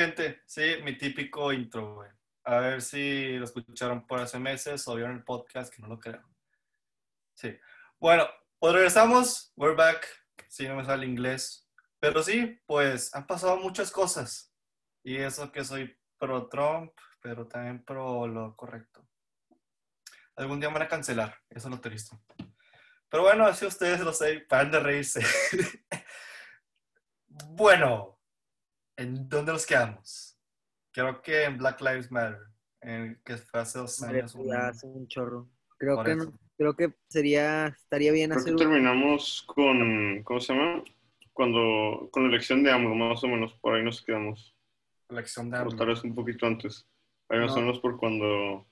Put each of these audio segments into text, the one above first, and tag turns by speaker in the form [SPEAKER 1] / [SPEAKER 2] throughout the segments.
[SPEAKER 1] gente? Sí, mi típico intro, güey. A ver si lo escucharon por hace meses o vieron el podcast, que no lo creo. Sí. Bueno, pues regresamos. We're back. Sí, no me sale inglés. Pero sí, pues han pasado muchas cosas. Y eso que soy pro Trump, pero también pro lo correcto. Algún día me van a cancelar. Eso es lo triste. Pero bueno, así ustedes lo sé, paran de reírse. bueno, ¿en dónde nos quedamos? Creo que en Black Lives Matter, en, que fue hace dos años.
[SPEAKER 2] Un, hace un chorro. Creo que, creo que sería, estaría bien
[SPEAKER 3] creo
[SPEAKER 2] hacer...
[SPEAKER 3] Que terminamos con, ¿cómo se llama? Cuando, con la elección de AMLO, más o menos, por ahí nos quedamos.
[SPEAKER 1] Elección de
[SPEAKER 3] AMLO.
[SPEAKER 1] AMLO.
[SPEAKER 3] tal vez un poquito antes. Ahí más o menos por cuando,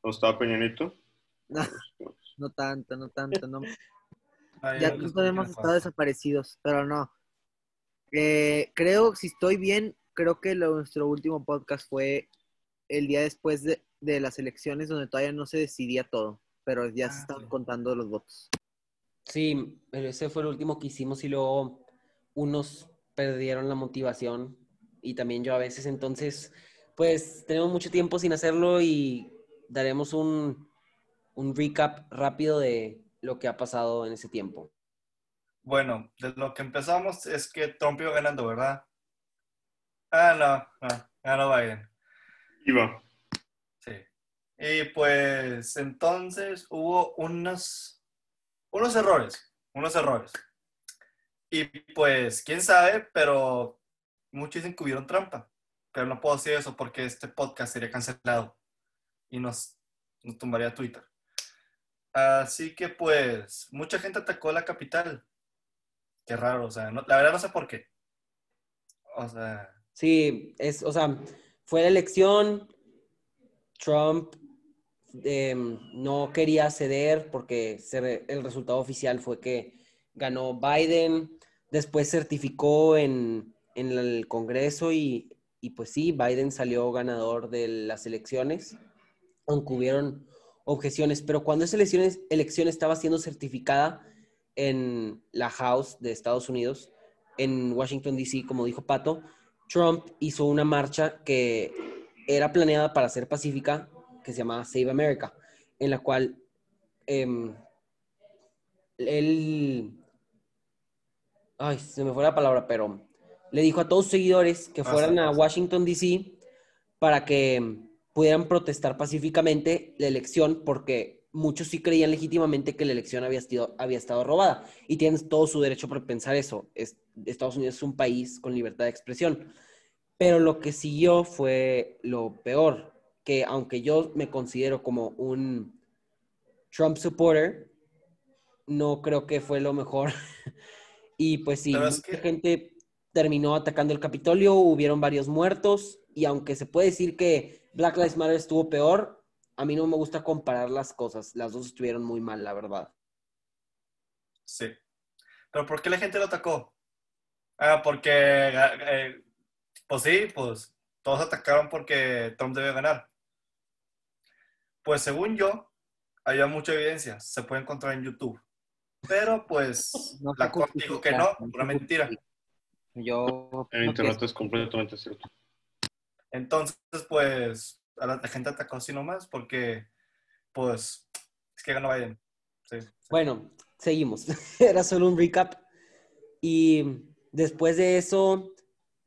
[SPEAKER 3] cuando estaba Peñanito.
[SPEAKER 2] No, no tanto, no tanto, no.
[SPEAKER 1] Ay,
[SPEAKER 2] ya todos hemos estado desaparecidos, pero no. Eh, creo, si estoy bien, creo que lo- nuestro último podcast fue el día después de, de las elecciones donde todavía no se decidía todo, pero ya se
[SPEAKER 1] Ah, sí.
[SPEAKER 2] contando los votos.
[SPEAKER 4] Sí, pero ese fue el último que hicimos y luego unos perdieron la motivación y también yo a veces. Entonces, pues tenemos mucho tiempo sin hacerlo y daremos un, un recap rápido de lo que ha pasado en ese tiempo.
[SPEAKER 1] Bueno, de lo que empezamos es que Trump iba ganando, ¿verdad? Ah, no, no, ganó Biden.
[SPEAKER 3] Iba.
[SPEAKER 1] Sí. Y pues entonces hubo unos, unos errores, unos errores. Y pues, quién sabe, pero muchos dicen que hubieron trampa. Pero no puedo decir eso porque este podcast sería cancelado y nos, nos tumbaría Twitter. Así que pues, mucha gente atacó la capital. Qué raro, o sea, no- la verdad no sé por qué. O sea,
[SPEAKER 4] Sí, es, o sea, fue la elección, Trump em, no quería ceder porque se el resultado oficial fue que ganó Biden, después certificó en, en el Congreso y, y pues sí, Biden salió ganador de las elecciones, aunque hubieron objeciones, pero cuando esa elección, elección estaba siendo certificada en la House de Estados Unidos, en Washington, D.C., como dijo Pato, Trump hizo una marcha que era planeada para ser pacífica, que se llamaba Save America, en la cual em, él, ay, se me fue la palabra, pero le dijo a todos sus seguidores que fueran a. Washington, D.C. para que pudieran protestar pacíficamente la elección, porque muchos sí creían legítimamente que la elección había, sido, había estado robada. Y tienen todo su derecho por pensar eso. Es- Estados Unidos es un país con libertad de expresión. Pero lo que siguió fue lo peor, que aunque yo me considero como un Trump supporter, no creo que fue lo mejor. y pues sí, mucha
[SPEAKER 1] que-
[SPEAKER 4] gente terminó atacando el Capitolio, hubieron varios muertos, y aunque se puede decir que Black Lives Matter estuvo peor, a mí no me gusta comparar las cosas. Las dos estuvieron muy mal, la verdad.
[SPEAKER 1] Sí. ¿Pero por qué la gente lo atacó? Ah, porque, eh, pues sí, pues todos atacaron porque Trump debe ganar. Pues según yo, había mucha evidencia, se puede encontrar en YouTube. Pero pues
[SPEAKER 2] No
[SPEAKER 1] la corte dijo que no, una mentira.
[SPEAKER 2] Yo
[SPEAKER 3] En internet es completamente cierto.
[SPEAKER 1] Entonces, pues a la, la gente atacó así nomás porque, pues, es que ganó Biden. Sí. sí.
[SPEAKER 4] Bueno, seguimos. Era solo un recap. Y después de eso,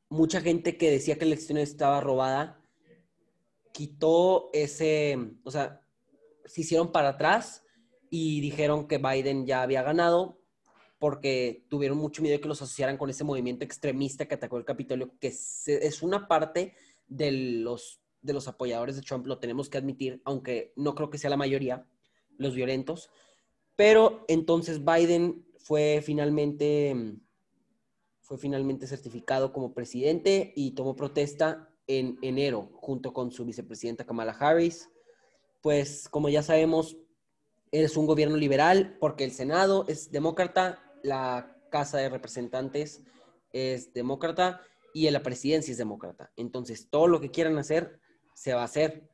[SPEAKER 4] mucha gente que decía que la elección estaba robada, quitó ese, o sea, se hicieron para atrás y dijeron que Biden ya había ganado porque tuvieron mucho miedo de que los asociaran con ese movimiento extremista que atacó el Capitolio, que es una parte de los, de los apoyadores de Trump, lo tenemos que admitir, aunque no creo que sea la mayoría, los violentos. Pero entonces Biden fue finalmente, fue finalmente certificado como presidente y tomó protesta en enero junto con su vicepresidenta Kamala Harris. Pues como ya sabemos, es un gobierno liberal porque el Senado es demócrata, la Casa de Representantes es demócrata y la presidencia es demócrata. Entonces todo lo que quieran hacer se va a hacer.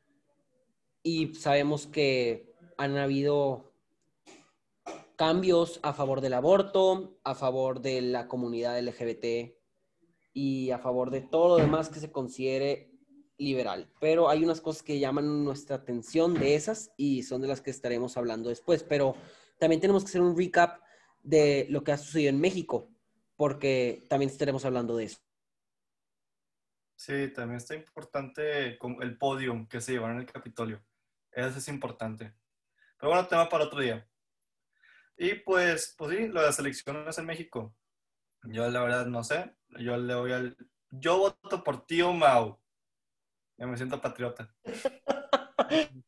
[SPEAKER 4] Y sabemos que han habido cambios a favor del aborto, a favor de la comunidad LGBT y a favor de todo lo demás que se considere liberal. Pero hay unas cosas que llaman nuestra atención de esas y son de las que estaremos hablando después. Pero también tenemos que hacer un recap de lo que ha sucedido en México, porque también estaremos hablando de eso.
[SPEAKER 1] Sí, también está importante el podium que se llevaron en el Capitolio. Eso es importante. Pero bueno, tema para otro día. Y pues, pues sí, lo de las elecciones en México. Yo la verdad no sé. Yo le voy al. Yo voto por tío Mau. Ya me siento patriota.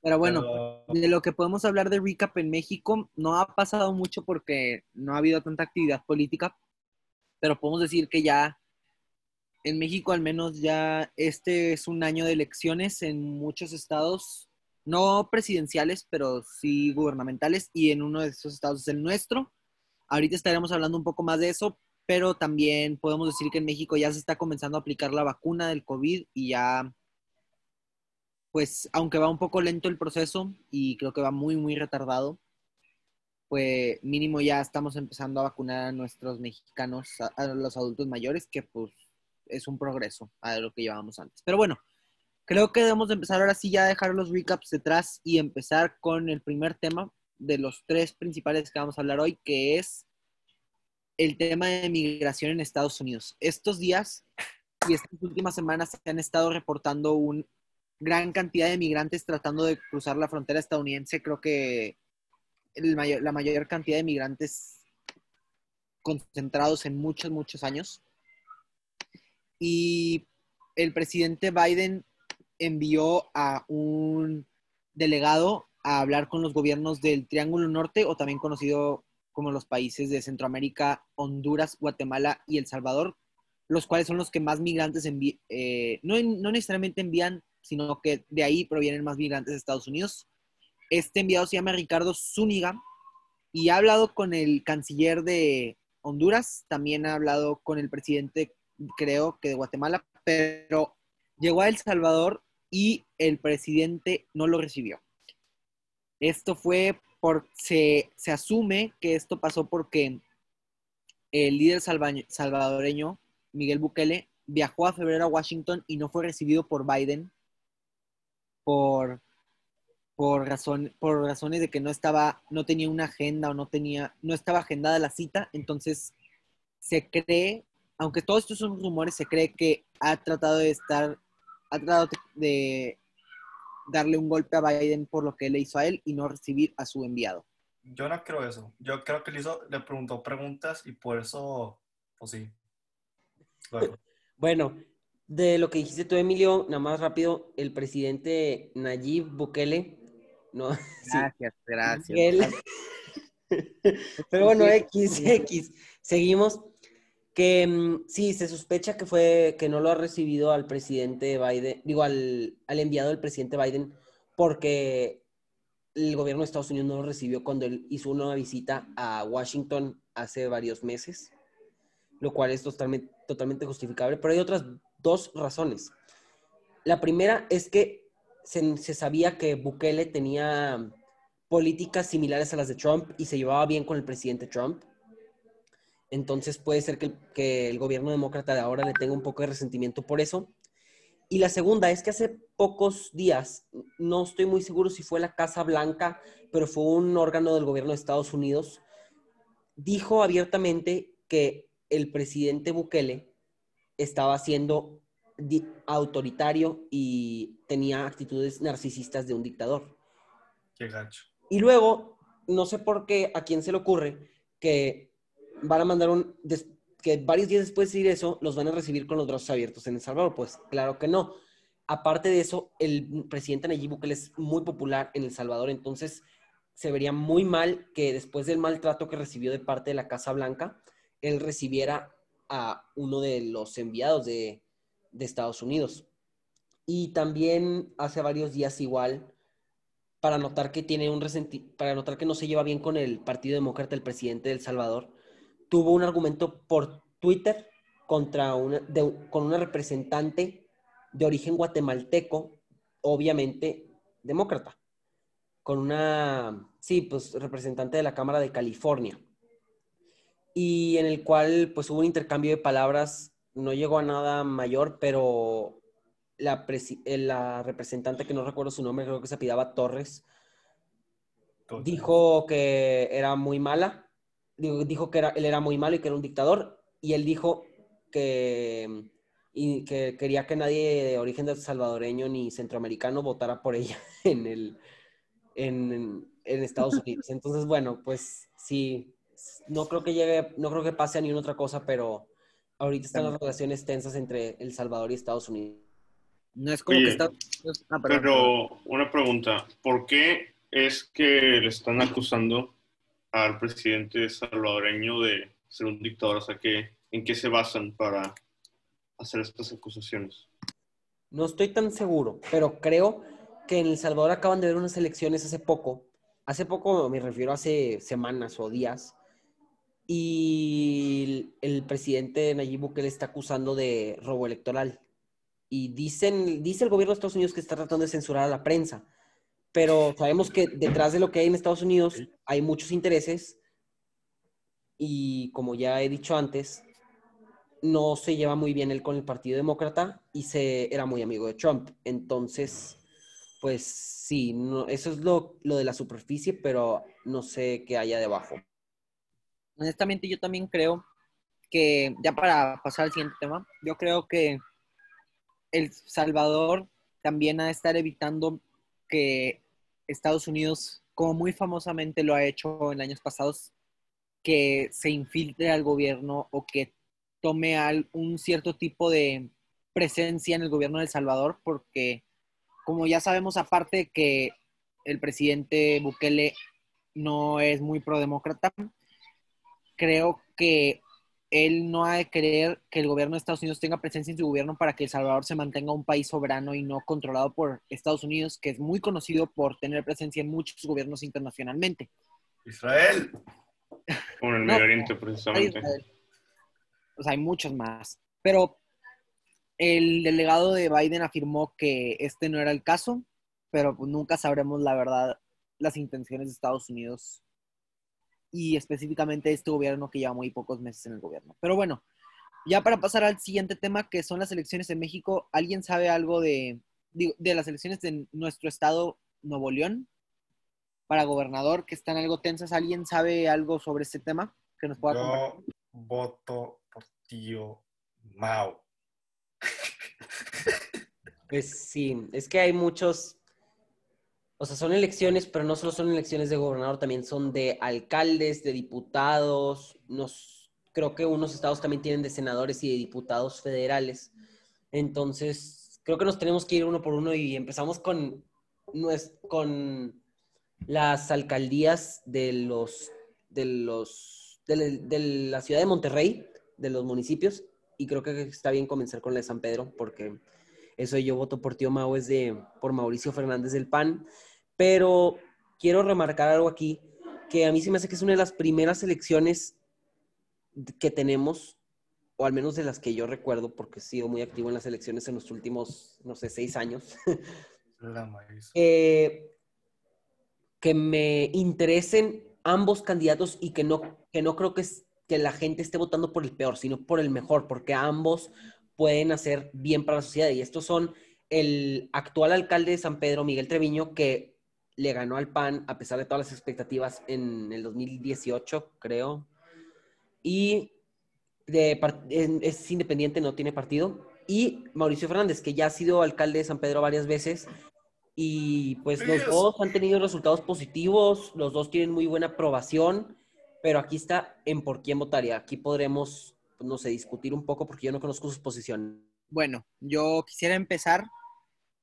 [SPEAKER 2] Pero bueno,
[SPEAKER 1] Pero-
[SPEAKER 2] de lo que podemos hablar de recap en México, no ha pasado mucho porque no ha habido tanta actividad política, pero podemos decir que ya en México al menos ya este es un año de elecciones en muchos estados, no presidenciales, pero sí gubernamentales, y en uno de esos estados es el nuestro. Ahorita estaremos hablando un poco más de eso, pero también podemos decir que en México ya se está comenzando a aplicar la vacuna del COVID y ya pues aunque va un poco lento el proceso y creo que va muy, muy retardado, pues mínimo ya estamos empezando a vacunar a nuestros mexicanos, a, los adultos mayores, que pues es un progreso a lo que llevábamos antes. Pero bueno, creo que debemos de empezar ahora sí ya a dejar los recaps detrás y empezar con el primer tema de los tres principales que vamos a hablar hoy, que es el tema de migración en Estados Unidos. Estos días y estas últimas semanas se han estado reportando un gran cantidad de migrantes tratando de cruzar la frontera estadounidense. Creo que la mayor cantidad de migrantes concentrados en muchos, muchos años. Y el presidente Biden envió a un delegado a hablar con los gobiernos del Triángulo Norte, o también conocido como los países de Centroamérica, Honduras, Guatemala y El Salvador, los cuales son los que más migrantes envían, no, no necesariamente envían, sino que de ahí provienen más migrantes de Estados Unidos. Este enviado se llama Ricardo Zúñiga y ha hablado con el canciller de Honduras, también ha hablado con el presidente, creo que de Guatemala, pero llegó a El Salvador y el presidente no lo recibió. Esto fue por, se, se asume que esto pasó porque el líder salva- salvadoreño, Miguel Bukele, viajó a febrero a Washington y no fue recibido por Biden por, por, razón, por razones de que no estaba, no tenía una agenda o no tenía, no estaba agendada la cita. Entonces se cree, aunque todos estos son rumores, se cree que ha tratado de estar, ha tratado de darle un golpe a Biden por lo que le hizo a él y no recibir a su enviado.
[SPEAKER 1] Yo no creo eso. Yo creo que le, hizo, le preguntó preguntas y por eso, pues sí.
[SPEAKER 4] Bueno, de lo que dijiste tú, Emilio, nada más rápido, el presidente Nayib Bukele, no, sí,
[SPEAKER 2] Gracias, gracias.
[SPEAKER 4] Miguel. Pero bueno, X, X. Seguimos. Que mm, sí, se sospecha que fue que no lo ha recibido al presidente Biden, digo, al, enviado del presidente Biden, porque el gobierno de Estados Unidos no lo recibió cuando él hizo una visita a Washington hace varios meses, lo cual es totalmente, totalmente justificable. Pero hay otras dos razones. La primera es que se, se sabía que Bukele tenía políticas similares a las de Trump y se llevaba bien con el presidente Trump. Entonces puede ser que el, que el gobierno demócrata de ahora le tenga un poco de resentimiento por eso. Y la segunda es que hace pocos días, no estoy muy seguro si fue la Casa Blanca, pero fue un órgano del gobierno de Estados Unidos, dijo abiertamente que el presidente Bukele estaba siendo autoritario y tenía actitudes narcisistas de un dictador.
[SPEAKER 1] Qué.
[SPEAKER 4] Y luego, no sé por qué, a quién se le ocurre que van a mandar un, que varios días después de decir eso, los van a recibir con los brazos abiertos en El Salvador. Pues claro que no. Aparte de eso, el presidente Nayib Bukele es muy popular en El Salvador, entonces se vería muy mal que después del maltrato que recibió de parte de la Casa Blanca, él recibiera a uno de los enviados de, de Estados Unidos. Y también hace varios días igual, para notar que tiene un resenti para notar que no se lleva bien con el Partido Demócrata, el presidente de El Salvador, tuvo un argumento por Twitter contra una, de- con una representante de origen guatemalteco, obviamente demócrata, con una, sí, pues representante de la Cámara de California, y en el cual pues hubo un intercambio de palabras no llegó a nada mayor, pero la, eh, la representante, que no recuerdo su nombre, creo que se apellidaba Torres, dijo que era muy mala, digo, dijo que era, él era muy malo y que era un dictador, y él dijo que, y que quería que nadie de origen salvadoreño ni centroamericano votara por ella en, el, en, en Estados Unidos. Entonces, bueno, pues sí, no creo que llegue, no creo que pase a ni una otra cosa, pero ahorita están las relaciones tensas entre El Salvador y Estados Unidos.
[SPEAKER 2] No es como
[SPEAKER 3] Oye,
[SPEAKER 2] que está... ah.
[SPEAKER 3] Pero una pregunta, ¿por qué es que le están acusando al presidente salvadoreño de ser un dictador? O sea, que, ¿en qué se basan para hacer estas acusaciones?
[SPEAKER 4] No estoy tan seguro, pero creo que en El Salvador acaban de ver unas elecciones hace poco. Hace poco me refiero a hace semanas o días. Y el, el presidente Nayib Bukele está acusando de robo electoral. Y dicen, dice el gobierno de Estados Unidos que está tratando de censurar a la prensa. Pero sabemos que detrás de lo que hay en Estados Unidos hay muchos intereses. Y como ya he dicho antes, no se lleva muy bien él con el Partido Demócrata y se era muy amigo de Trump. Entonces, pues sí, no, eso es lo, lo de la superficie, pero no sé qué haya debajo.
[SPEAKER 2] honestamente yo también creo que, ya para pasar al siguiente tema, yo creo que El Salvador también ha de estar evitando que Estados Unidos, como muy famosamente lo ha hecho en años pasados, que se infiltre al gobierno o que tome un cierto tipo de presencia en el gobierno de El Salvador, porque como ya sabemos, aparte que el presidente Bukele no es muy prodemócrata, creo que él no ha de querer que el gobierno de Estados Unidos tenga presencia en su gobierno para que El Salvador se mantenga un país soberano y no controlado por Estados Unidos, que es muy conocido por tener presencia en muchos gobiernos internacionalmente.
[SPEAKER 1] Israel.
[SPEAKER 3] Como en el
[SPEAKER 2] No,
[SPEAKER 3] Medio Oriente, precisamente.
[SPEAKER 2] Israel. O sea, hay muchos más. Pero el delegado de Biden afirmó que este no era el caso, pero pues nunca sabremos la verdad, las intenciones de Estados Unidos y específicamente este gobierno que lleva muy pocos meses en el gobierno. Pero bueno, ya para pasar al siguiente tema, que son las elecciones en México, ¿alguien sabe algo de, de las elecciones de nuestro estado, Nuevo León, para gobernador, que están algo tensas? ¿Alguien sabe algo sobre este tema que nos pueda compartir?
[SPEAKER 1] Yo voto por tío Mao.
[SPEAKER 4] Pues sí, es que hay muchos, o sea, son elecciones, pero no solo son elecciones de gobernador, también son de alcaldes, de diputados, nos, creo que unos estados también tienen de senadores y de diputados federales. Entonces, creo que nos tenemos que ir uno por uno y empezamos con, con las alcaldías de los, de los, de, la- ciudad de Monterrey, de los municipios, y creo que está bien comenzar con la de San Pedro, porque eso yo voto por tío Mau es de, por Mauricio Fernández del PAN, pero quiero remarcar algo aquí, que a mí se me hace que es una de las primeras elecciones que tenemos, o al menos de las que yo recuerdo, porque he sido muy activo en las elecciones en los últimos, no sé, seis años,
[SPEAKER 1] La
[SPEAKER 4] eh, que me interesen ambos candidatos y que no, que no creo que, es- que la gente esté votando por el peor, sino por el mejor, porque ambos pueden hacer bien para la sociedad. Y estos son el actual alcalde de San Pedro, Miguel Treviño, que le ganó al PAN a pesar de todas las expectativas en el 2018, creo. Y de es independiente, no tiene partido. Y Mauricio Fernández, que ya ha sido alcalde de San Pedro varias veces. Y pues los dos han tenido resultados positivos, los dos tienen muy buena aprobación, pero aquí está en por quién votaría. Aquí podremos, pues, no sé, discutir un poco porque yo no conozco sus posiciones.
[SPEAKER 2] Bueno, yo quisiera empezar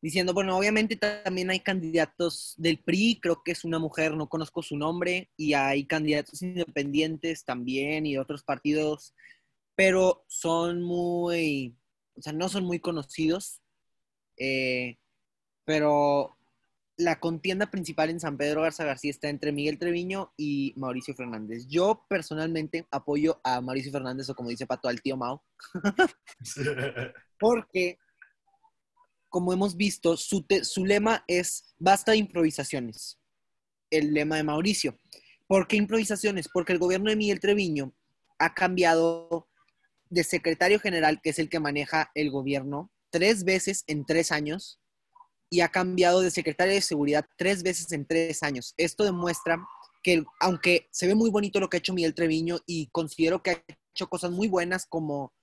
[SPEAKER 2] diciendo, bueno, obviamente también hay candidatos del PRI, creo que es una mujer, no conozco su nombre, y hay candidatos independientes también y de otros partidos, pero son muy, o sea, no son muy conocidos, eh, pero la contienda principal en San Pedro Garza García está entre Miguel Treviño y Mauricio Fernández. Yo personalmente apoyo a Mauricio Fernández, o como dice Pato, al tío Mao, porque, como hemos visto, su, lema es basta de improvisaciones. El lema de Mauricio. ¿Por qué improvisaciones? Porque el gobierno de Miguel Treviño ha cambiado de secretario general, que es el que maneja el gobierno, tres veces en tres años y ha cambiado de secretario de seguridad tres veces en tres años. Esto demuestra que aunque se ve muy bonito lo que ha hecho Miguel Treviño y considero que ha hecho cosas muy buenas como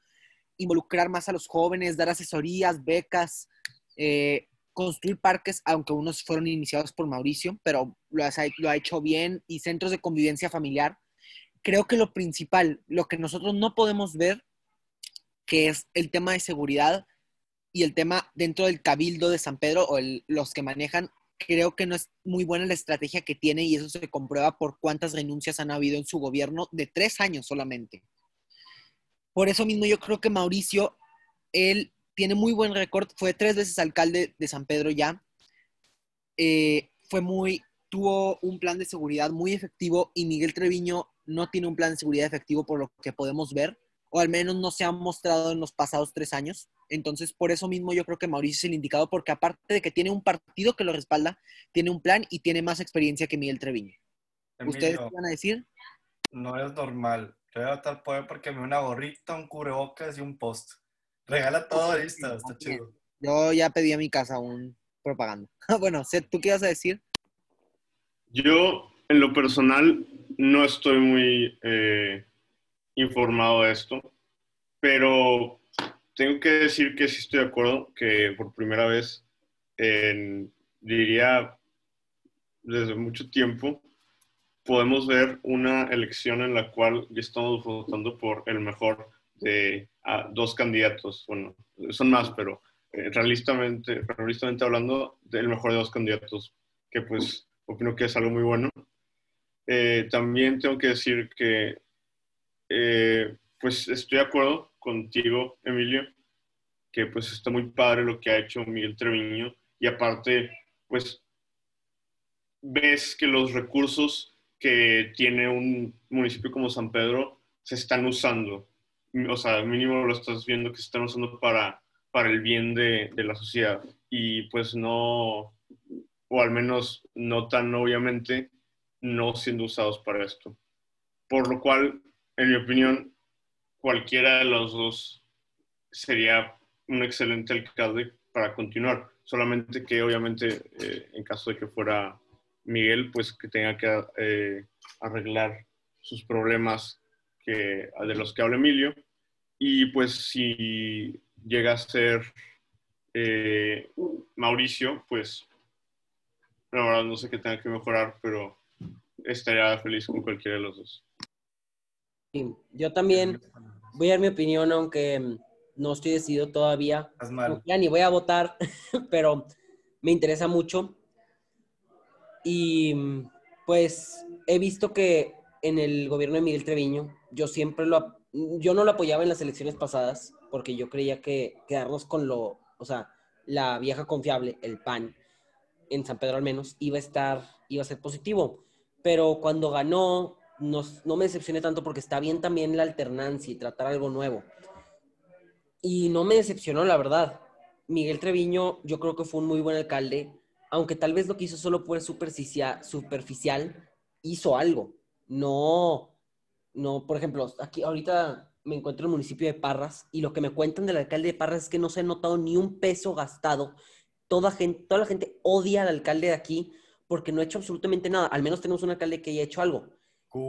[SPEAKER 2] involucrar más a los jóvenes, dar asesorías, becas, eh, construir parques, aunque unos fueron iniciados por Mauricio, pero lo ha, hecho bien, y centros de convivencia familiar. Creo que lo principal, lo que nosotros no podemos ver, que es el tema de seguridad y el tema dentro del cabildo de San Pedro o los que manejan, creo que no es muy buena la estrategia que tiene y eso se comprueba por cuántas renuncias han habido en su gobierno de tres años solamente. Por eso mismo yo creo que Mauricio, él tiene muy buen récord, fue tres veces alcalde de San Pedro ya, eh, fue muy, tuvo un plan de seguridad muy efectivo y Miguel Treviño no tiene un plan de seguridad efectivo por lo que podemos ver, o al menos no se ha mostrado en los pasados tres años. Entonces, por eso mismo yo creo que Mauricio es el indicado, porque aparte de que tiene un partido que lo respalda, tiene un plan y tiene más experiencia que Miguel Treviño. ¿Ustedes qué van a decir?
[SPEAKER 1] No es normal. Yo voy a estar poder porque me una gorrita, un cubrebocas y un post. Regala todo, listo, está chido.
[SPEAKER 2] Yo ya pedí a mi casa un propaganda. bueno, ¿tú qué ibas a decir?
[SPEAKER 3] Yo, en lo personal, no estoy muy eh, informado de esto, pero tengo que decir que sí estoy de acuerdo que por primera vez, diría desde mucho tiempo, podemos ver una elección en la cual ya estamos votando por el mejor de dos candidatos. Bueno, son más, pero eh, realistamente, realistamente hablando, del mejor de dos candidatos, que pues opino que es algo muy bueno. Eh, también tengo que decir que eh, pues estoy de acuerdo contigo, Emilio, que pues está muy padre lo que ha hecho Miguel Treviño y aparte, pues ves que los recursos que tiene un municipio como San Pedro se están usando. O sea, mínimo lo estás viendo que se están usando para, para el bien de, de la sociedad. Y pues no, o al menos no tan obviamente, no siendo usados para esto. Por lo cual en mi opinión, cualquiera de los dos sería un excelente alcalde para continuar. Solamente que obviamente eh, en caso de que fuera Miguel, pues que tenga que eh, arreglar sus problemas que, de los que habla Emilio. Y pues si llega a ser eh, Mauricio, pues la verdad no sé qué tenga que mejorar, pero estaría feliz con cualquiera de los dos
[SPEAKER 4] yo también voy a dar mi opinión, aunque no estoy decidido todavía. Ya ni voy a votar, pero me interesa mucho. Y pues he visto que en el gobierno de Miguel Treviño, yo siempre lo, yo no lo apoyaba en las elecciones pasadas, porque yo creía que quedarnos con lo, o sea, la vieja confiable, el PAN, en San Pedro al menos, iba a estar, iba a ser positivo. Pero cuando ganó no, me decepcioné tanto porque está bien también la alternancia y tratar algo nuevo. Y no me decepcionó, la verdad. Miguel Treviño, yo creo que fue un muy buen alcalde, aunque tal vez lo que hizo solo fue superficial hizo algo. No, no, por ejemplo, aquí ahorita me encuentro en el municipio de Parras y lo que me cuentan del alcalde de Parras es que no se ha notado ni un peso gastado. Toda, gente, toda la gente odia al alcalde de aquí porque no ha hecho absolutamente nada. Al menos tenemos un alcalde que haya hecho algo.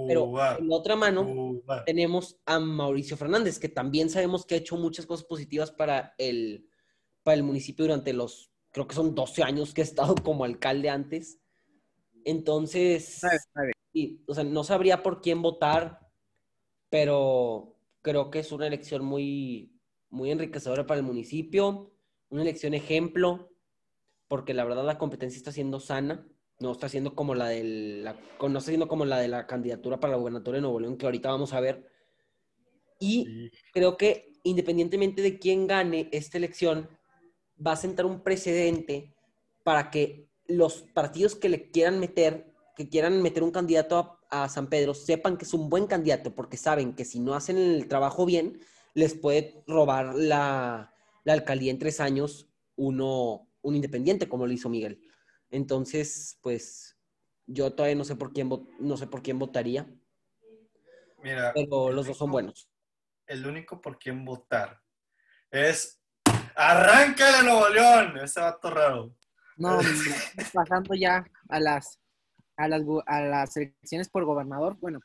[SPEAKER 4] Pero en la otra mano tenemos a Mauricio Fernández, que también sabemos que ha hecho muchas cosas positivas para el, para el municipio durante los, creo que son 12 años que ha estado como alcalde antes. Entonces, o sea, no sabría por quién votar, pero creo que es una elección muy, muy enriquecedora para el municipio, una elección ejemplo, porque la verdad la competencia está siendo sana no está siendo como la del, la, no está siendo como la de la candidatura para la gubernatura de Nuevo León, que ahorita vamos a ver. Y creo que independientemente de quién gane esta elección, va a sentar un precedente para que los partidos que le quieran meter, que quieran meter un candidato a, San Pedro, sepan que es un buen candidato, porque saben que si no hacen el trabajo bien, les puede robar la, la alcaldía en tres años uno, un independiente, como lo hizo Miguel. Entonces, pues yo todavía no sé por quién no sé por quién votaría.
[SPEAKER 1] Mira,
[SPEAKER 4] pero los dos son buenos.
[SPEAKER 1] el único por quien votar es Arranca de Nuevo León, ese vato raro.
[SPEAKER 2] No, pasando ya a las, a las, a las elecciones por gobernador, bueno,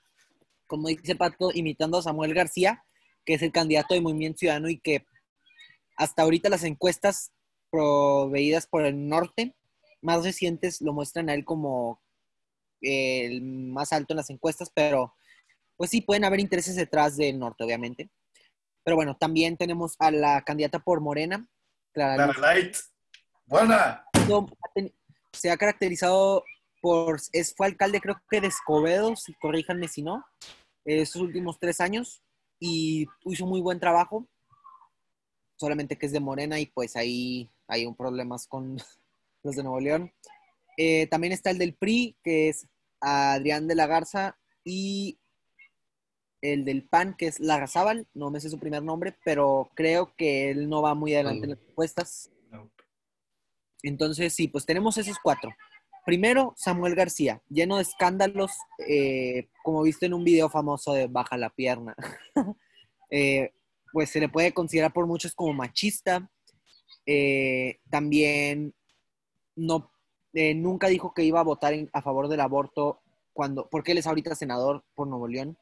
[SPEAKER 2] como dice Pato, imitando a Samuel García, que es el candidato de Movimiento Ciudadano y que hasta ahorita las encuestas proveídas por el norte, más recientes, lo muestran a él como el más alto en las encuestas, pero pues sí, pueden haber intereses detrás del norte, obviamente. Pero bueno, también tenemos a la candidata por Morena, Clara
[SPEAKER 1] Clara Light. Buena.
[SPEAKER 2] se ha caracterizado por, es, fue alcalde creo que de Escobedo, si corríjanme si no, estos últimos tres años y hizo muy buen trabajo, solamente que es de Morena y pues ahí hay un problemas con los de Nuevo León. Eh, también está el del PRI, que es Adrián de la Garza y el del PAN, que es Larrazábal, no me sé su primer nombre, pero creo que él no va muy adelante en las.
[SPEAKER 1] No.
[SPEAKER 2] Entonces, sí, pues tenemos esos cuatro. Primero, Samuel García, lleno de escándalos, eh, como viste en un video famoso de Baja la Pierna. Eh, pues se le puede considerar por muchos como machista. Eh, también no, nunca dijo que iba a votar a favor del aborto cuando, porque él es ahorita senador por Nuevo León.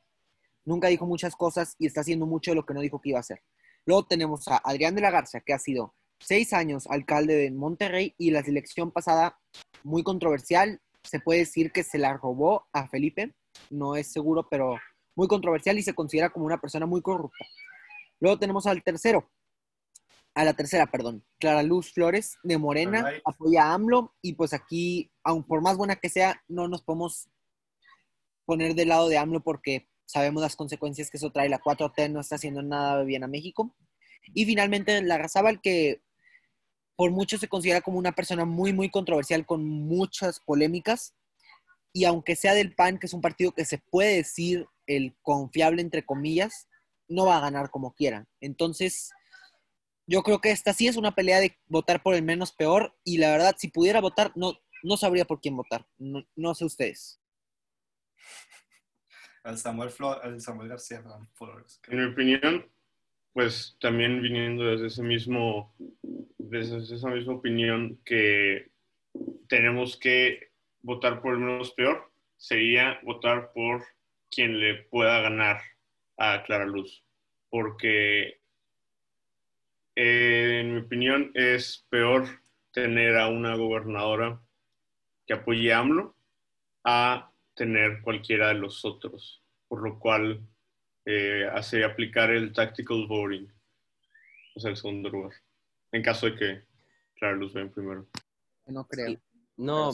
[SPEAKER 2] Nunca dijo muchas cosas y está haciendo mucho de lo que no dijo que iba a hacer. Luego tenemos a Adrián de la Garza, que ha sido seis años alcalde de Monterrey y la elección pasada muy controversial. Se puede decir que se la robó a Felipe, no es seguro, pero muy controversial y se considera como una persona muy corrupta. Luego tenemos al tercero, a la tercera, perdón, Clara Luz Flores de Morena, apoya a AMLO y pues aquí, aun por más buena que sea, no nos podemos poner del lado de AMLO porque sabemos las consecuencias que eso trae. La 4T no está haciendo nada bien a México. Y finalmente la Razábal, que por mucho se considera como una persona muy, muy controversial con muchas polémicas. Y aunque sea del PAN, que es un partido que se puede decir el confiable, entre comillas, no va a ganar como quiera. Entonces, yo creo que esta sí es una pelea de votar por el menos peor. Y la verdad, si pudiera votar, no, no sabría por quién votar. No, no sé ustedes.
[SPEAKER 1] Al Samuel, Flo- al Samuel García. Flores.
[SPEAKER 3] En mi opinión, pues también viniendo desde ese mismo, desde esa misma opinión que tenemos que votar por el menos peor, sería votar por quien le pueda ganar a Clara Luz. Porque eh, en mi opinión es peor tener a una gobernadora que apoye a AMLO a tener cualquiera de los otros, por lo cual eh, hace aplicar el tactical voting, o sea, el segundo lugar, en caso de que Clara Luz vaya en primero.
[SPEAKER 2] No creo.
[SPEAKER 4] Sí. No,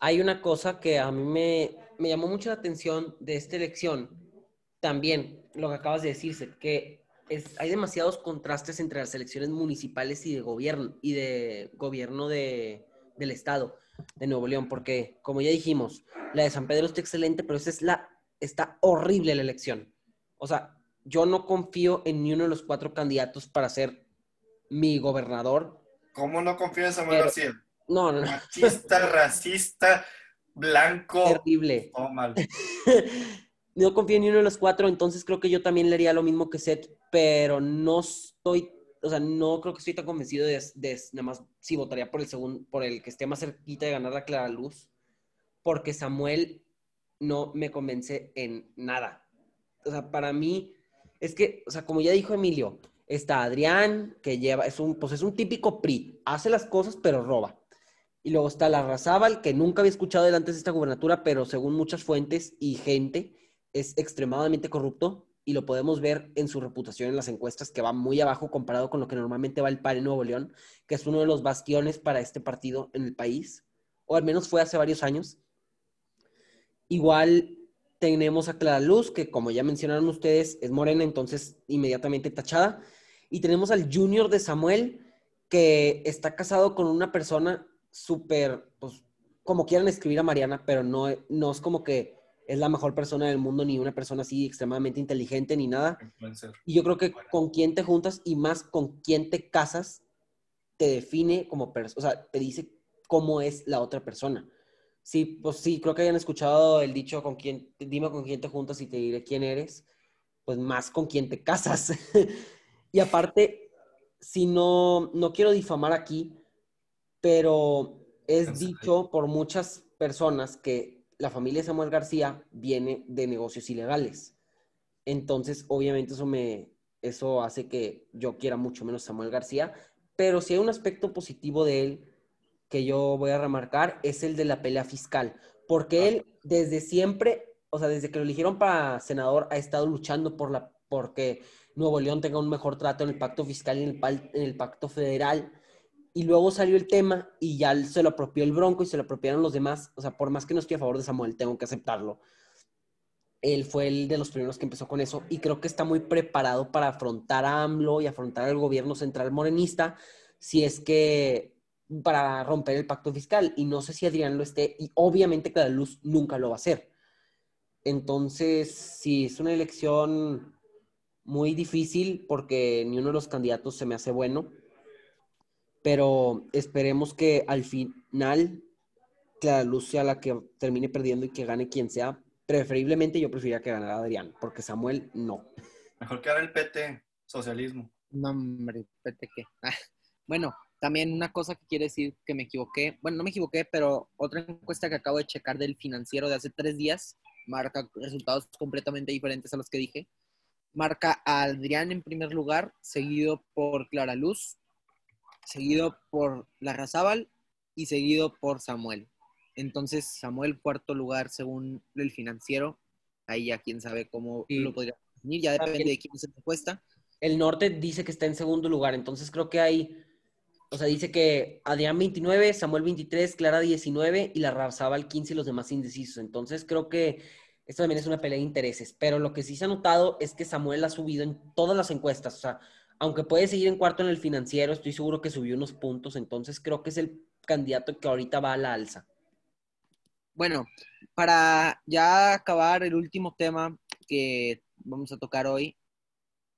[SPEAKER 4] hay una cosa que a mí me, me llamó mucho la atención de esta elección. También lo que acabas de decirse, que es, hay demasiados contrastes entre las elecciones municipales y de gobierno y de gobierno de, del estado de Nuevo León, porque como ya dijimos, la de San Pedro está excelente, pero esa es la está horrible la elección. O sea, yo no confío en ni uno de los cuatro candidatos para ser mi gobernador.
[SPEAKER 1] ¿Cómo no confío en Samuel García?
[SPEAKER 4] No, no, no,
[SPEAKER 1] Machista, racista, blanco.
[SPEAKER 4] terrible.
[SPEAKER 1] Mal.
[SPEAKER 4] no confío en ni uno de los cuatro, entonces creo que yo también le haría lo mismo que Seth, pero no estoy, o sea, no creo que estoy tan convencido de, de nada más si votaría por el segundo, por el que esté más cerquita de ganar la Clara Luz, porque Samuel no me convence en nada. O sea, para mí, es que, o sea, como ya dijo Emilio, está Adrián, que lleva, es un, pues es un típico PRI, hace las cosas pero roba. Y luego está la Razábal, que nunca había escuchado de antes de esta gubernatura, pero según muchas fuentes y gente, es extremadamente corrupto y lo podemos ver en su reputación en las encuestas, que va muy abajo comparado con lo que normalmente va el PAN en Nuevo León, que es uno de los bastiones para este partido en el país, o al menos fue hace varios años. Igual tenemos a Clara Luz, que como ya mencionaron ustedes, es morena, entonces inmediatamente tachada. Y tenemos al junior de Samuel, que está casado con una persona súper, pues, como quieran escribir a Mariana, pero no, no es como que es la mejor persona del mundo, ni una persona así extremadamente inteligente, ni nada. Y yo creo que con quién te juntas y más con quién te casas, te define como persona, o sea, te dice cómo es la otra persona. Sí, pues sí, creo que hayan escuchado el dicho con quién, dime con quién te juntas y te diré quién eres. pues más con quién te casas. y aparte, si no, no quiero difamar aquí, pero es dicho por muchas personas que la familia Samuel García viene de negocios ilegales. Entonces, obviamente eso me eso hace que yo quiera mucho menos Samuel García, pero si hay un aspecto positivo de él que yo voy a remarcar es el de la pelea fiscal, porque él desde siempre, o sea, desde que lo eligieron para senador ha estado luchando por la porque Nuevo León tenga un mejor trato en el pacto fiscal y en el, en el pacto federal y luego salió el tema y ya se lo apropió el Bronco y se lo apropiaron los demás. O sea, por más que no estoy a favor de Samuel, tengo que aceptarlo. Él fue el de los primeros que empezó con eso y creo que está muy preparado para afrontar a AMLO y afrontar al gobierno central morenista si es que para romper el pacto fiscal. Y no sé si Adrián lo esté y obviamente cada luz nunca lo va a hacer. Entonces, sí, es una elección muy difícil porque ni uno de los candidatos se me hace bueno pero esperemos que al final Clara Luz sea la que termine perdiendo y que gane quien sea. Preferiblemente yo preferiría que ganara Adrián, porque Samuel no.
[SPEAKER 1] Mejor que haga el PT, socialismo.
[SPEAKER 2] No, hombre, PT qué. Ah, bueno, también una cosa que quiere decir que me equivoqué, bueno, no me equivoqué, pero otra encuesta que acabo de checar del financiero de hace tres días marca resultados completamente diferentes a los que dije. Marca a Adrián en primer lugar, seguido por Clara Luz, seguido por Larrazábal y seguido por Samuel. Entonces, Samuel, cuarto lugar según el financiero. Ahí ya quién sabe cómo lo podría definir, ya depende de quién se encuesta.
[SPEAKER 4] El norte dice que está en segundo lugar, entonces creo que hay, o sea, dice que Adrián 29, Samuel 23, Clara 19 y Larrazábal 15 y los demás indecisos. Entonces creo que esto también es una pelea de intereses, pero lo que sí se ha notado es que Samuel ha subido en todas las encuestas, o sea, aunque puede seguir en cuarto en el financiero, estoy seguro que subió unos puntos, entonces creo que es el candidato que ahorita va a la alza.
[SPEAKER 2] Bueno, para ya acabar el último tema que vamos a tocar hoy,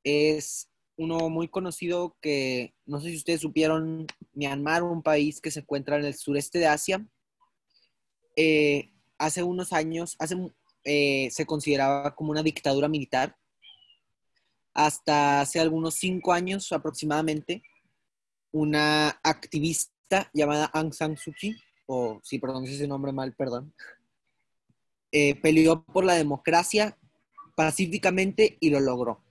[SPEAKER 2] es uno muy conocido que no sé si ustedes supieron, Myanmar, un país que se encuentra en el sureste de Asia, eh, hace unos años, hace, eh, se consideraba como una dictadura militar hasta hace algunos cinco años aproximadamente, una activista llamada Aung San Suu Kyi, o si pronuncio ese nombre mal, perdón, eh, peleó por la democracia pacíficamente y lo logró.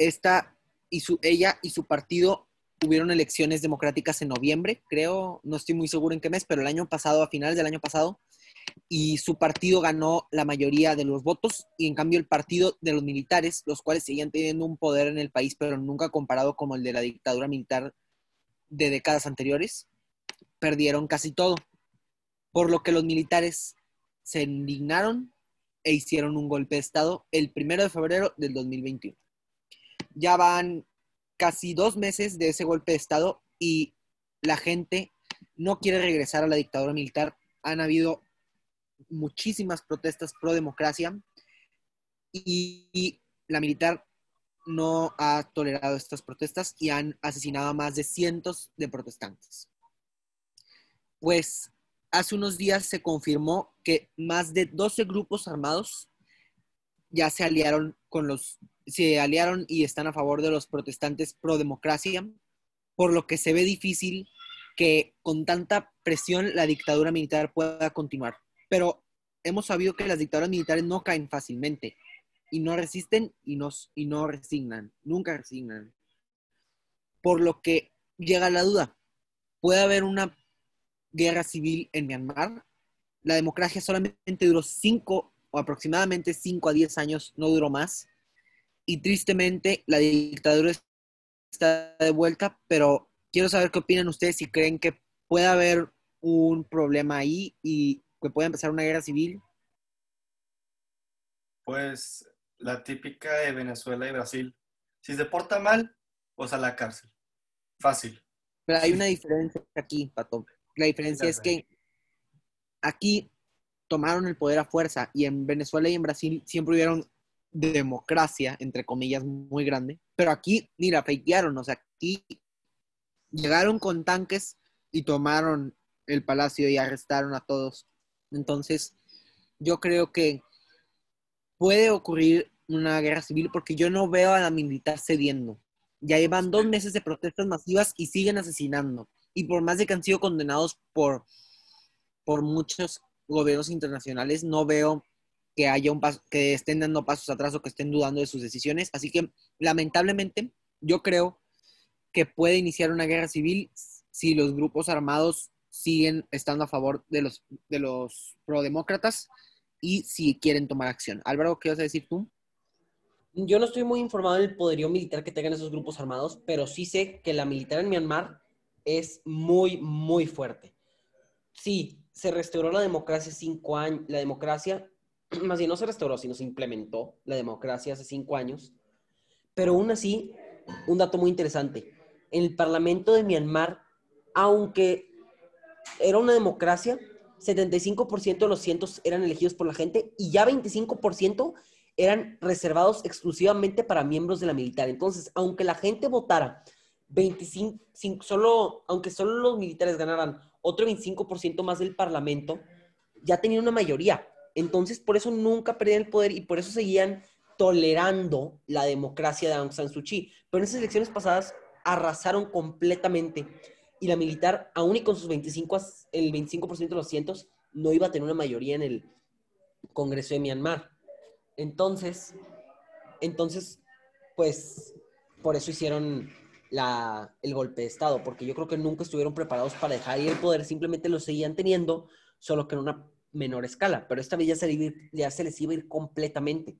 [SPEAKER 2] Esta y su, ella y su partido hubieron elecciones democráticas en noviembre, creo, no estoy muy seguro en qué mes, pero el año pasado, a finales del año pasado, y su partido ganó la mayoría de los votos y en cambio el partido de los militares, los cuales seguían teniendo un poder en el país, pero nunca comparado como el de la dictadura militar de décadas anteriores, perdieron casi todo. Por lo que los militares se indignaron e hicieron un golpe de Estado el primero de febrero del 2021. Ya van casi dos meses de ese golpe de Estado y la gente no quiere regresar a la dictadura militar. Han habido muchísimas protestas pro democracia y, la militar no ha tolerado estas protestas y han asesinado a más de cientos de protestantes. Pues hace unos días se confirmó que más de 12 grupos armados ya se aliaron con los, se aliaron y están a favor de los protestantes pro democracia, por lo que se ve difícil que con tanta presión la dictadura militar pueda continuar pero hemos sabido que las dictaduras militares no caen fácilmente y no resisten y, y no resignan, nunca resignan. Por lo que llega la duda, ¿puede haber una guerra civil en Myanmar? La democracia solamente duró cinco o aproximadamente cinco a diez años, no duró más. Y tristemente la dictadura está de vuelta, pero quiero saber qué opinan ustedes si creen que puede haber un problema ahí y que puede empezar una guerra civil?
[SPEAKER 1] Pues la típica de Venezuela y Brasil. Si se porta mal, pues a la cárcel. Fácil.
[SPEAKER 2] Pero hay una diferencia aquí, Pato. La diferencia es que aquí tomaron el poder a fuerza y en Venezuela y en Brasil siempre hubieron democracia, entre comillas, muy grande. Pero aquí ni la feitearon, o sea, aquí llegaron con tanques y tomaron el palacio y arrestaron a todos. Entonces, yo creo que puede ocurrir una guerra civil porque yo no veo a la militar cediendo. Ya llevan dos meses de protestas masivas y siguen asesinando. Y por más de que han sido condenados por, por muchos gobiernos internacionales, no veo que haya un paso, que estén dando pasos atrás o que estén dudando de sus decisiones. Así que lamentablemente yo creo que puede iniciar una guerra civil si los grupos armados siguen estando a favor de los, de los prodemócratas y si quieren tomar acción. Álvaro, ¿qué vas a decir tú?
[SPEAKER 4] Yo no estoy muy informado del poderío militar que tengan esos grupos armados, pero sí sé que la militar en Myanmar es muy, muy fuerte. Sí, se restauró la democracia cinco años, la democracia, más bien no se restauró, sino se implementó la democracia hace cinco años, pero aún así, un dato muy interesante, en el Parlamento de Myanmar, aunque era una democracia, 75% de los cientos eran elegidos por la gente y ya 25% eran reservados exclusivamente para miembros de la militar. Entonces, aunque la gente votara 25, solo, aunque solo los militares ganaran otro 25% más del parlamento, ya tenían una mayoría. Entonces, por eso nunca perdían el poder y por eso seguían tolerando la democracia de Aung San Suu Kyi. Pero en esas elecciones pasadas arrasaron completamente y la militar, aún y con sus 25, el 25% de los cientos, no iba a tener una mayoría en el Congreso de Myanmar. Entonces, entonces, pues, por eso hicieron la, el golpe de Estado, porque yo creo que nunca estuvieron preparados para dejar ir el poder, simplemente lo seguían teniendo, solo que en una menor escala, pero esta vez ya se, ya se les iba a ir completamente.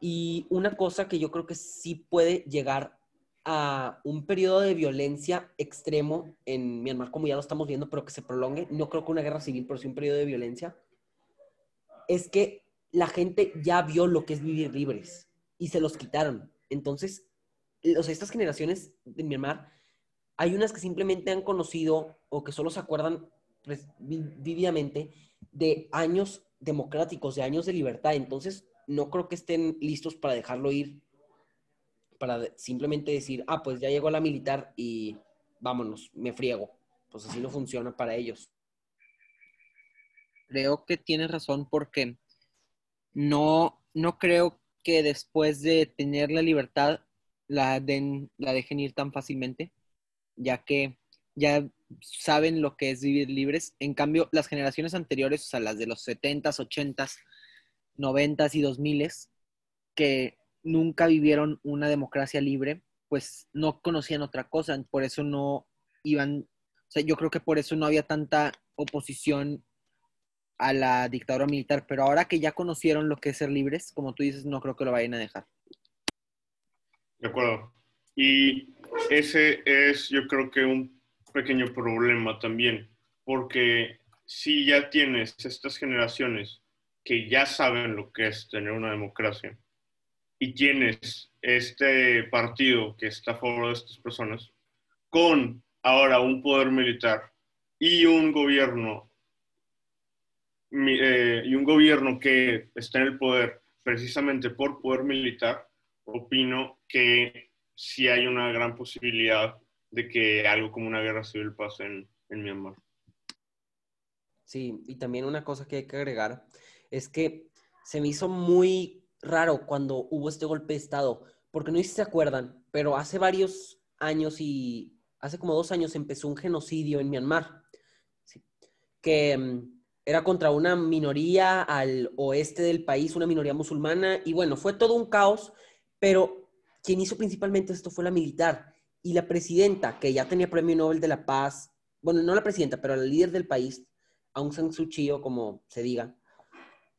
[SPEAKER 4] Y una cosa que yo creo que sí puede llegar a un periodo de violencia extremo en Myanmar, como ya lo estamos viendo, pero que se prolongue, no creo que una guerra civil, pero sí un periodo de violencia, es que la gente ya vio lo que es vivir libres y se los quitaron. Entonces, estas generaciones de Myanmar, hay unas que simplemente han conocido o que solo se acuerdan pues, vívidamente de años democráticos, de años de libertad. Entonces, no creo que estén listos para dejarlo ir para simplemente decir, ah, pues ya llegó la militar y vámonos, me friego. Pues así no funciona para ellos.
[SPEAKER 2] Creo que tienes razón porque no, no creo que después de tener la libertad la, den, la dejen ir tan fácilmente, ya que ya saben lo que es vivir libres. En cambio, las generaciones anteriores, o sea, las de los 70s, 80s, 90s y 2000s, que nunca vivieron una democracia libre, pues no conocían otra cosa, por eso no iban, o sea, yo creo que por eso no había tanta oposición a la dictadura militar, pero ahora que ya conocieron lo que es ser libres, como tú dices, no creo que lo vayan a dejar.
[SPEAKER 3] De acuerdo. Y ese es, yo creo que un pequeño problema también, porque si ya tienes estas generaciones que ya saben lo que es tener una democracia, y tienes este partido que está a favor de estas personas, con ahora un poder militar y un gobierno eh, y un gobierno que está en el poder precisamente por poder militar, opino que sí hay una gran posibilidad de que algo como una guerra civil pase en, en Myanmar.
[SPEAKER 4] Sí, y también una cosa que hay que agregar es que se me hizo muy raro cuando hubo este golpe de Estado, porque no sé si se acuerdan, pero hace varios años y hace como dos años empezó un genocidio en Myanmar, que mm, era contra una minoría al oeste del país, una minoría musulmana, y bueno, fue todo un caos, pero quien hizo principalmente esto fue la militar y la presidenta, que ya tenía premio Nobel de la Paz, bueno, no la presidenta, pero la líder del país, Aung San Suu Kyi, como se diga,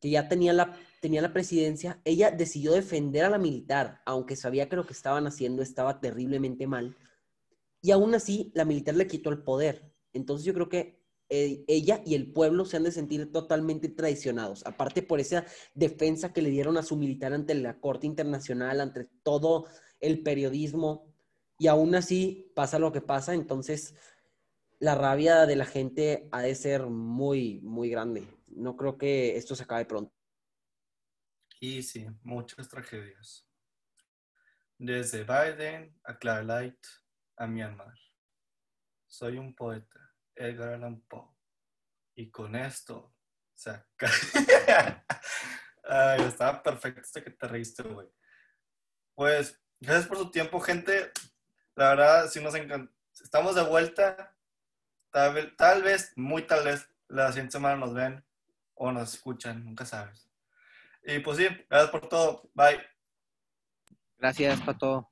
[SPEAKER 4] que ya tenía la tenía la presidencia, ella decidió defender a la militar, aunque sabía que lo que estaban haciendo estaba terriblemente mal. Y aún así, la militar le quitó el poder. Entonces yo creo que ella y el pueblo se han de sentir totalmente traicionados. Aparte por esa defensa que le dieron a su militar ante la Corte Internacional, ante todo el periodismo. Y aún así pasa lo que pasa. Entonces la rabia de la gente ha de ser muy, muy grande. No creo que esto se acabe pronto.
[SPEAKER 1] Y sí, muchas tragedias. Desde Biden a Clarlight a Myanmar. Soy un poeta, Edgar Allan Poe. Y con esto se acaba. Ay, estaba perfecto este que te reíste, güey. Pues, gracias por su tiempo, gente. La verdad, sí nos encanta. Estamos de vuelta. Tal vez, tal vez, muy tal vez, la siguiente semana nos ven o nos escuchan, nunca sabes. Y pues sí, gracias por todo. Bye.
[SPEAKER 2] Gracias, Pato.